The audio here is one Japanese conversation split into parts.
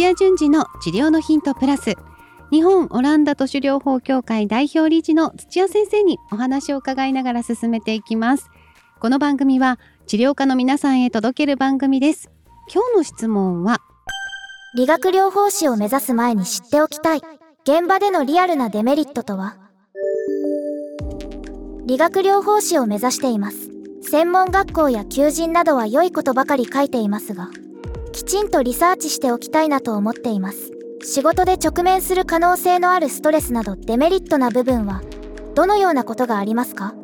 土屋順次の治療のヒントプラス。日本オランダ都市療法協会代表理事の土屋先生にお話を伺いながら進めていきます。この番組は治療家の皆さんへ届ける番組です。今日の質問は理学療法士を目指す前に知っておきたい。現場でのリアルなデメリットとは？理学療法士を目指しています。専門学校や求人などは良いことばかり書いていますがちんとリサーチしておきたいなと思っています。仕事で直面する可能性のあるストレスなどデメリットな部分はどのようなことがありますか？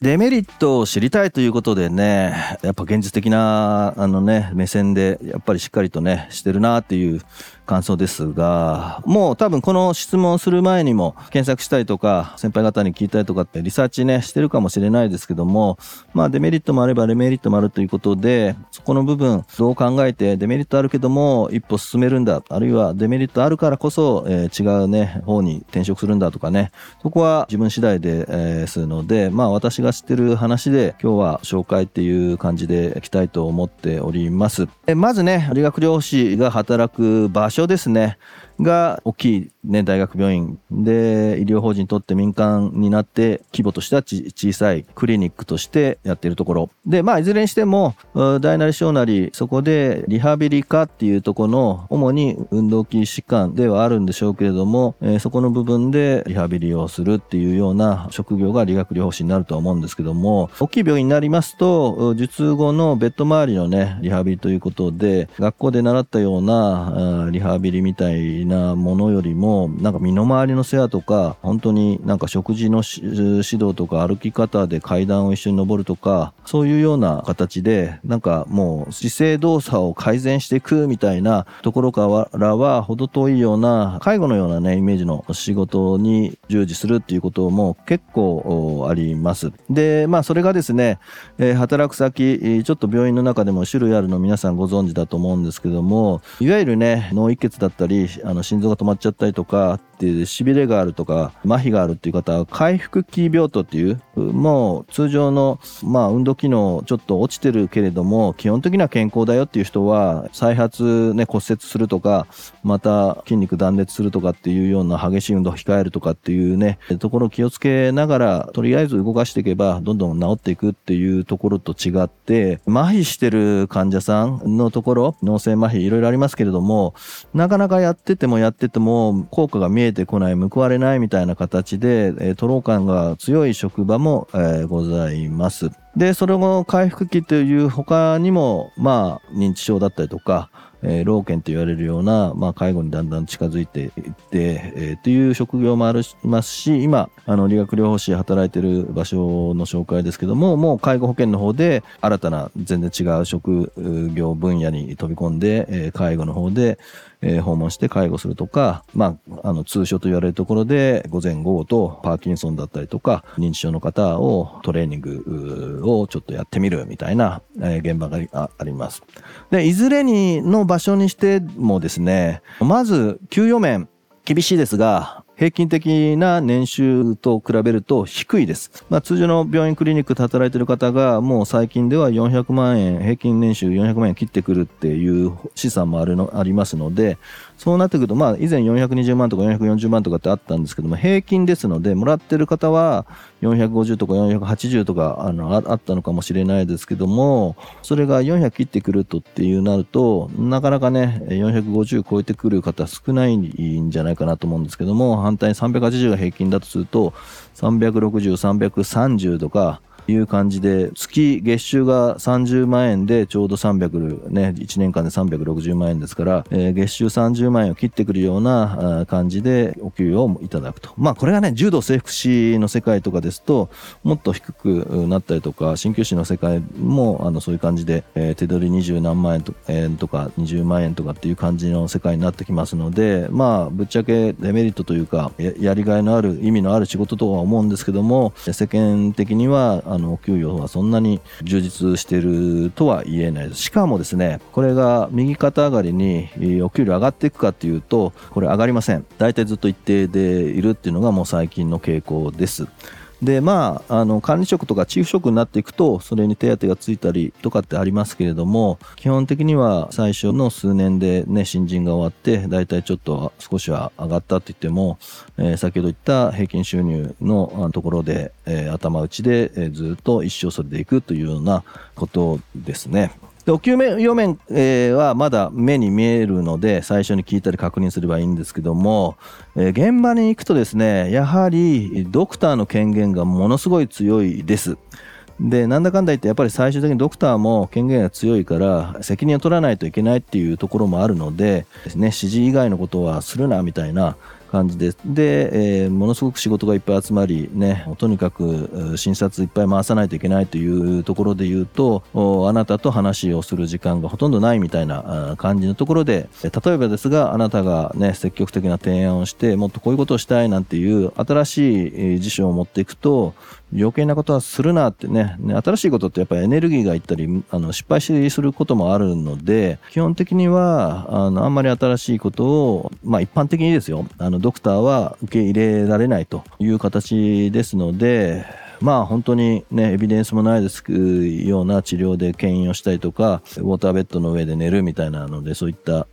デメリットを知りたいということでね、やっぱ現実的なあのね、目線でやっぱりしっかりとね、してるなっていう感想ですが、もう多分この質問する前にも検索したりとか、先輩方に聞いたりとかってリサーチね、してるかもしれないですけども、まあデメリットもあればデメリットもあるということで、そこの部分どう考えてデメリットあるけども一歩進めるんだ、あるいはデメリットあるからこそ、えー、違うね、方に転職するんだとかね、そこは自分次第で、え、するので、まあ私が知ってる話で今日は紹介っていう感じでいきたいと思っております。えまずね、理学療師が働く場所所ですね。が大きい、ね、大学病院。で医療法人にとって民間になって規模としては小さいクリニックとしてやっているところ。でまあいずれにしても大なり小なりそこでリハビリ科っていうところの主に運動器疾患ではあるんでしょうけれども、えー、そこの部分でリハビリをするっていうような職業が理学療法士になるとは思うんですけども大きい病院になりますと術後のベッド周りのねリハビリということで学校で習ったようなリハビリみたいなものよりもなんか身の回りの世話とか本当になんか食事の指導とか歩き方で階段を一緒に登るとかそういうような形でなんかもう姿勢動作を改善していくみたいなところからは程遠いような介護のようなねイメージの仕事に従事するっていうことも結構あります。でまあそれがですね、え、働く先ちょっと病院の中でも種類あるの皆さんご存知だと思うんですけどもいわゆるね脳溢血だったりあの心臓が止まっちゃったりとかってしびれがあるとか麻痺があるっていう方は回復期病棟っていうもう通常のまあ運動機能ちょっと落ちてるけれども基本的には健康だよっていう人は再発ね骨折するとかまた筋肉断裂するとかっていうような激しい運動を控えるとかっていうねところを気をつけながらとりあえず動かしていけばどんどん治っていくっていうところと違って麻痺してる患者さんのところ脳性麻痺いろいろありますけれどもなかなかやっててもやってても効果が見えてこない、報われないみたいな形で、えー、トロー感が強い職場も、えー、ございます。で、それ後回復期という他にも、まあ、認知症だったりとか、えー、老犬と言われるような、まあ、介護にだんだん近づいていって、えー、っていう職業もありますし、今、あの、理学療法士働いてる場所の紹介ですけども、もう介護保険の方で、新たな全然違う職業分野に飛び込んで、えー、介護の方で、えー、訪問して介護するとか、まあ、あの、通所と言われるところで、午前午後とパーキンソンだったりとか、認知症の方をトレーニングをちょっとやってみるみたいな、えー、現場があります。で、いずれにの場場所にしてもですね、まず、給与面、厳しいですが、平均的な年収と比べると低いです。まあ、通常の病院クリニックで働いている方がもう最近では400万円、平均年収400万円切ってくるっていう資産もあるのありますので、そうなってくると、まあ、以前420万とか440万とかってあったんですけども、平均ですので、もらってる方は450とか480とかあのあったのかもしれないですけども、それが400切ってくるとっていうなると、なかなかね、450超えてくる方少ないんじゃないかなと思うんですけども、反対に380が平均だとすると、360、330とか、いう感じで、月月収が30万円でちょうど300ね、1年間で360万円ですから、えー、月収30万円を切ってくるような感じでお給与をいただくと。まあこれがね、柔道整復師の世界とかですと、もっと低くなったりとか、鍼灸師の世界もあのそういう感じで、えー、手取り20何万円と,、えー、とか20万円とかっていう感じの世界になってきますので、まあぶっちゃけデメリットというか、やりがいのある意味のある仕事とは思うんですけども、世間的にはあのお給与はそんなに充実しているとは言えないです。しかもですね、これが右肩上がりにお給料上がっていくかっていうと、これ上がりません。大体ずっと一定でいるっていうのがもう最近の傾向です。でまああの管理職とかチーフ職になっていくとそれに手当がついたりとかってありますけれども基本的には最初の数年でね新人が終わって大体ちょっと少しは上がったって言っても、えー、先ほど言った平均収入のところで、えー、頭打ちで、えー、ずっと一生それでいくというようなことですね。でお給与面、えー、はまだ目に見えるので最初に聞いたり確認すればいいんですけども、えー、現場に行くとですねやはりドクターの権限がものすごい強いです。でなんだかんだ言ってやっぱり最終的にドクターも権限が強いから責任を取らないといけないっていうところもあるのでです、ね、指示以外のことはするなみたいな感じです。で、えー、ものすごく仕事がいっぱい集まり、ね、とにかく診察いっぱい回さないといけないというところで言うと、あなたと話をする時間がほとんどないみたいな感じのところで、例えばですが、あなたがね、積極的な提案をして、もっとこういうことをしたいなんていう新しい辞書を持っていくと、余計なことはするなってね、ね新しいことってやっぱりエネルギーがいったり、あの失敗することもあるので、基本的には、あの、あんまり新しいことを、まあ一般的にですよ、あの、ドクターは受け入れられないという形ですので、まあ本当にね、エビデンスもないですような治療で牽引をしたりとか、ウォーターベッドの上で寝るみたいなので、そういった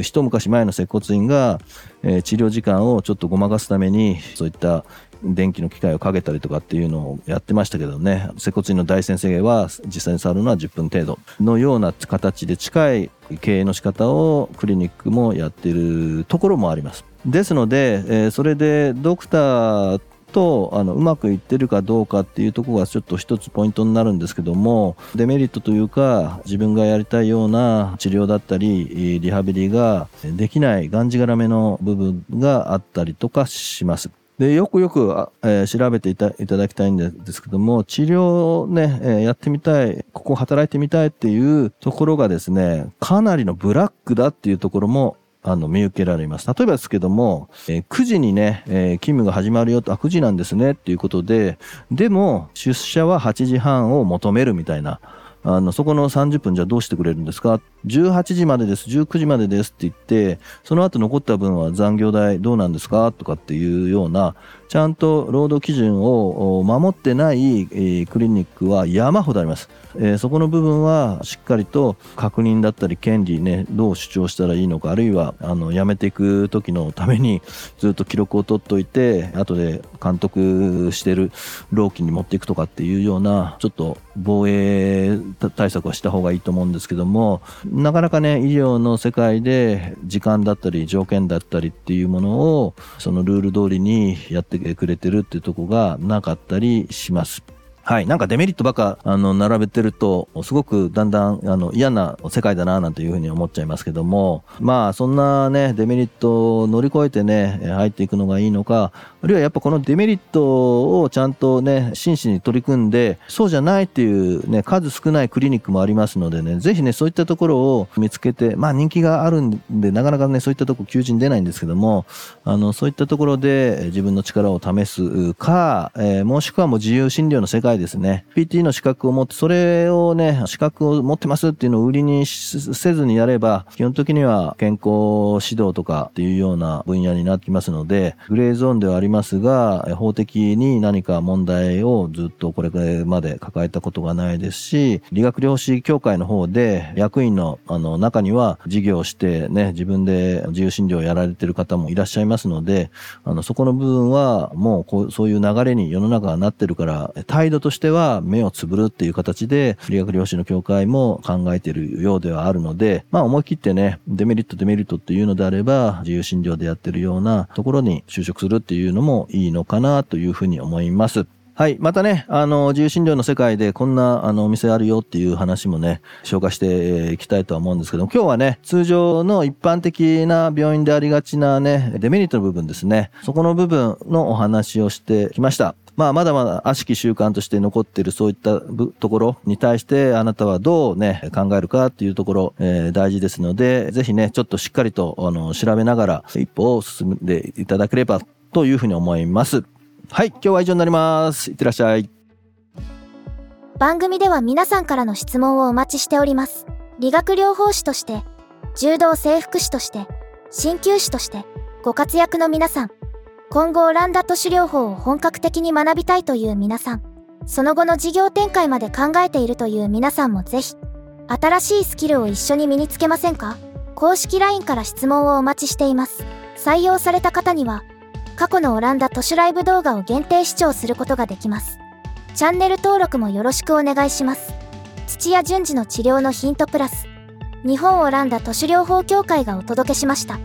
一昔前の接骨院が、えー、治療時間をちょっとごまかすために、そういった電気の機械をかけたりとかっていうのをやってましたけどね。接骨院の大先生は実際に触るのは10分程度のような形で近い経営の仕方をクリニックもやってるところもあります。ですので、えー、それでドクターとあのうまくいってるかどうかっていうところがちょっと一つポイントになるんですけどもデメリットというか自分がやりたいような治療だったりリハビリができないがんじがらめの部分があったりとかします。でよくよく、えー、調べていただきたいんですけども治療ね、えー、やってみたいここ働いてみたいっていうところがですねかなりのブラックだっていうところもあの、見受けられます。例えばですけども、えー、9時にね、えー、勤務が始まるよと、あ、9時なんですねっていうことで、でも、出社は8時半を求めるみたいな、あの、そこの30分じゃどうしてくれるんですか ?18 時までです、19時までですって言って、その後残った分は残業代どうなんですかとかっていうような、ちゃんと労働基準を守ってない、クリニックは山ほどあります。えー、そこの部分はしっかりと確認だったり権利ねどう主張したらいいのかあるいはあの辞めていく時のためにずっと記録を取っておいて後で監督してる労基に持っていくとかっていうようなちょっと防衛対策はした方がいいと思うんですけどもなかなかね医療の世界で時間だったり条件だったりっていうものをそのルール通りにやってくれてるっていうとこがなかったりします。はい。なんかデメリットばか、あの、並べてると、すごくだんだん、あの、嫌な世界だな、なんていうふうに思っちゃいますけども、まあ、そんなね、デメリットを乗り越えてね、入っていくのがいいのか、あるいはやっぱこのデメリットをちゃんとね、真摯に取り組んで、そうじゃないっていうね、数少ないクリニックもありますのでね、ぜひね、そういったところを見つけて、まあ人気があるんで、なかなかね、そういったとこ求人出ないんですけども、あの、そういったところで自分の力を試すか、えー、もしくはもう自由診療の世界ですね。PT の資格を持って、それをね、資格を持ってますっていうのを売りにせずにやれば、基本的には健康指導とかっていうような分野になってきますので、グレーゾーンではありますが、法的に何か問題をずっとこれまで抱えたことがないですし、理学療法士協会の方で役員のあの中には事業をしてね、自分で自由診療をやられてる方もいらっしゃいますので、あの、そこの部分はもうこうそういう流れに世の中がなってるから、態度としては目をつぶるっていう形で、理学療師の協会も考えているようではあるので、まあ思い切ってね、デメリットデメリットっていうのであれば、自由診療でやってるようなところに就職するっていうのもいいのかなというふうに思います。はい。またね、あの、自由診療の世界でこんな、あの、お店あるよっていう話もね、紹介していきたいとは思うんですけども、今日はね、通常の一般的な病院でありがちなね、デメリットの部分ですね。そこの部分のお話をしてきました。まあ、まだまだ悪しき習慣として残っているそういったところに対してあなたはどうね、考えるかっていうところ、えー、大事ですので、ぜひね、ちょっとしっかりと、あの、調べながら一歩を進んでいただければというふうに思います。はい、今日は以上になります。いってらっしゃい。番組では皆さんからの質問をお待ちしております。理学療法士として、柔道整復師として、鍼灸師として、ご活躍の皆さん。今後オランダ都市療法を本格的に学びたいという皆さん、その後の事業展開まで考えているという皆さんもぜひ、新しいスキルを一緒に身につけませんか？公式 LINE から質問をお待ちしています。採用された方には、過去のオランダ都市ライブ動画を限定視聴することができます。チャンネル登録もよろしくお願いします。土屋順次の治療のヒントプラス、日本オランダ都市療法協会がお届けしました。